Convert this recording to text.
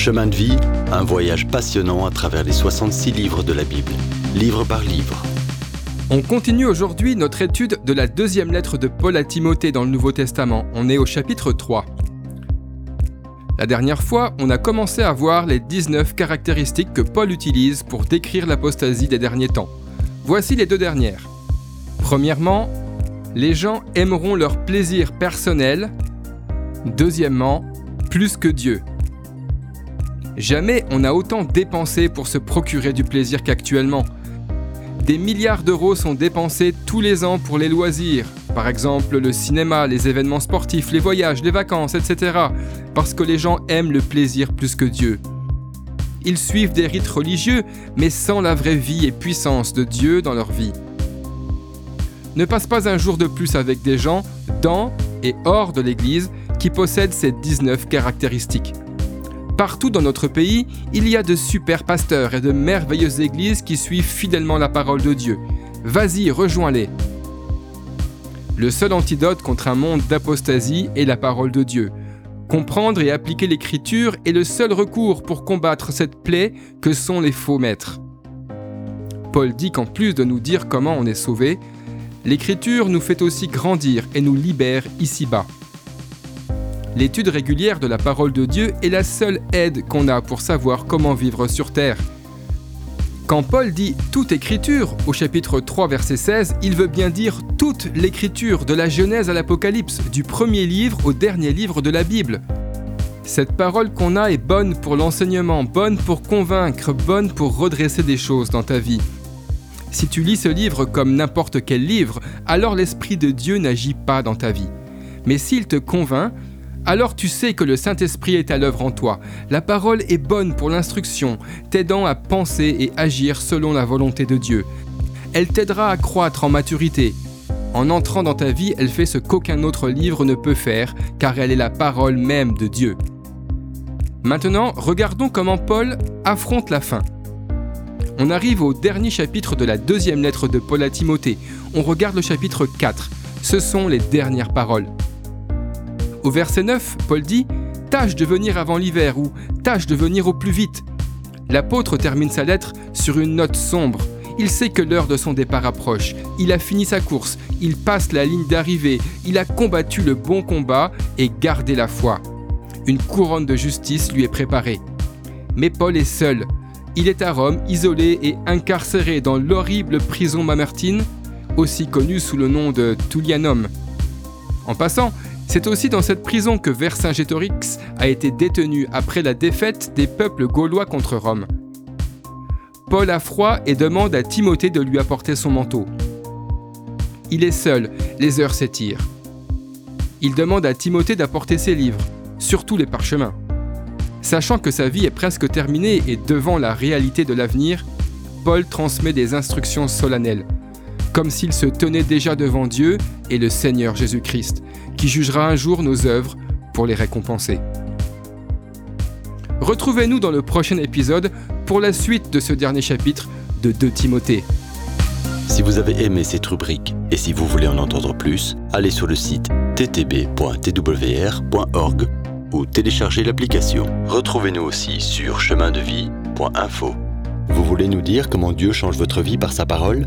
Chemin de vie, un voyage passionnant à travers les 66 livres de la Bible, livre par livre. On continue aujourd'hui notre étude de la deuxième lettre de Paul à Timothée dans le Nouveau Testament. On est au chapitre 3. La dernière fois, on a commencé à voir les 19 caractéristiques que Paul utilise pour décrire l'apostasie des derniers temps. Voici les deux dernières. Premièrement, les gens aimeront leur plaisir personnel. Deuxièmement, plus que Dieu. Jamais on n'a autant dépensé pour se procurer du plaisir qu'actuellement. Des milliards d'euros sont dépensés tous les ans pour les loisirs, par exemple le cinéma, les événements sportifs, les voyages, les vacances, etc. Parce que les gens aiment le plaisir plus que Dieu. Ils suivent des rites religieux, mais sans la vraie vie et puissance de Dieu dans leur vie. Ne passe pas un jour de plus avec des gens dans et hors de l'Église qui possèdent ces 19 caractéristiques. Partout dans notre pays, il y a de super pasteurs et de merveilleuses églises qui suivent fidèlement la parole de Dieu. Vas-y, rejoins-les. Le seul antidote contre un monde d'apostasie est la parole de Dieu. Comprendre et appliquer l'écriture est le seul recours pour combattre cette plaie que sont les faux maîtres. Paul dit qu'en plus de nous dire comment on est sauvé, l'écriture nous fait aussi grandir et nous libère ici-bas. L'étude régulière de la parole de Dieu est la seule aide qu'on a pour savoir comment vivre sur Terre. Quand Paul dit toute écriture au chapitre 3 verset 16, il veut bien dire toute l'écriture de la Genèse à l'Apocalypse, du premier livre au dernier livre de la Bible. Cette parole qu'on a est bonne pour l'enseignement, bonne pour convaincre, bonne pour redresser des choses dans ta vie. Si tu lis ce livre comme n'importe quel livre, alors l'Esprit de Dieu n'agit pas dans ta vie. Mais s'il te convainc, alors tu sais que le Saint-Esprit est à l'œuvre en toi. La parole est bonne pour l'instruction, t'aidant à penser et agir selon la volonté de Dieu. Elle t'aidera à croître en maturité. En entrant dans ta vie, elle fait ce qu'aucun autre livre ne peut faire, car elle est la parole même de Dieu. Maintenant, regardons comment Paul affronte la fin. On arrive au dernier chapitre de la deuxième lettre de Paul à Timothée. On regarde le chapitre 4. Ce sont les dernières paroles. Au verset 9, Paul dit Tâche de venir avant l'hiver ou tâche de venir au plus vite. L'apôtre termine sa lettre sur une note sombre. Il sait que l'heure de son départ approche. Il a fini sa course, il passe la ligne d'arrivée, il a combattu le bon combat et gardé la foi. Une couronne de justice lui est préparée. Mais Paul est seul. Il est à Rome, isolé et incarcéré dans l'horrible prison Mamertine, aussi connue sous le nom de Tullianum. En passant, c'est aussi dans cette prison que Vercingétorix a été détenu après la défaite des peuples gaulois contre Rome. Paul a froid et demande à Timothée de lui apporter son manteau. Il est seul, les heures s'étirent. Il demande à Timothée d'apporter ses livres, surtout les parchemins. Sachant que sa vie est presque terminée et devant la réalité de l'avenir, Paul transmet des instructions solennelles, comme s'il se tenait déjà devant Dieu et le Seigneur Jésus-Christ, qui jugera un jour nos œuvres pour les récompenser. Retrouvez-nous dans le prochain épisode pour la suite de ce dernier chapitre de 2 Timothée. Si vous avez aimé cette rubrique et si vous voulez en entendre plus, allez sur le site ttb.twr.org ou téléchargez l'application. Retrouvez-nous aussi sur chemindevie.info. Vous voulez nous dire comment Dieu change votre vie par sa parole?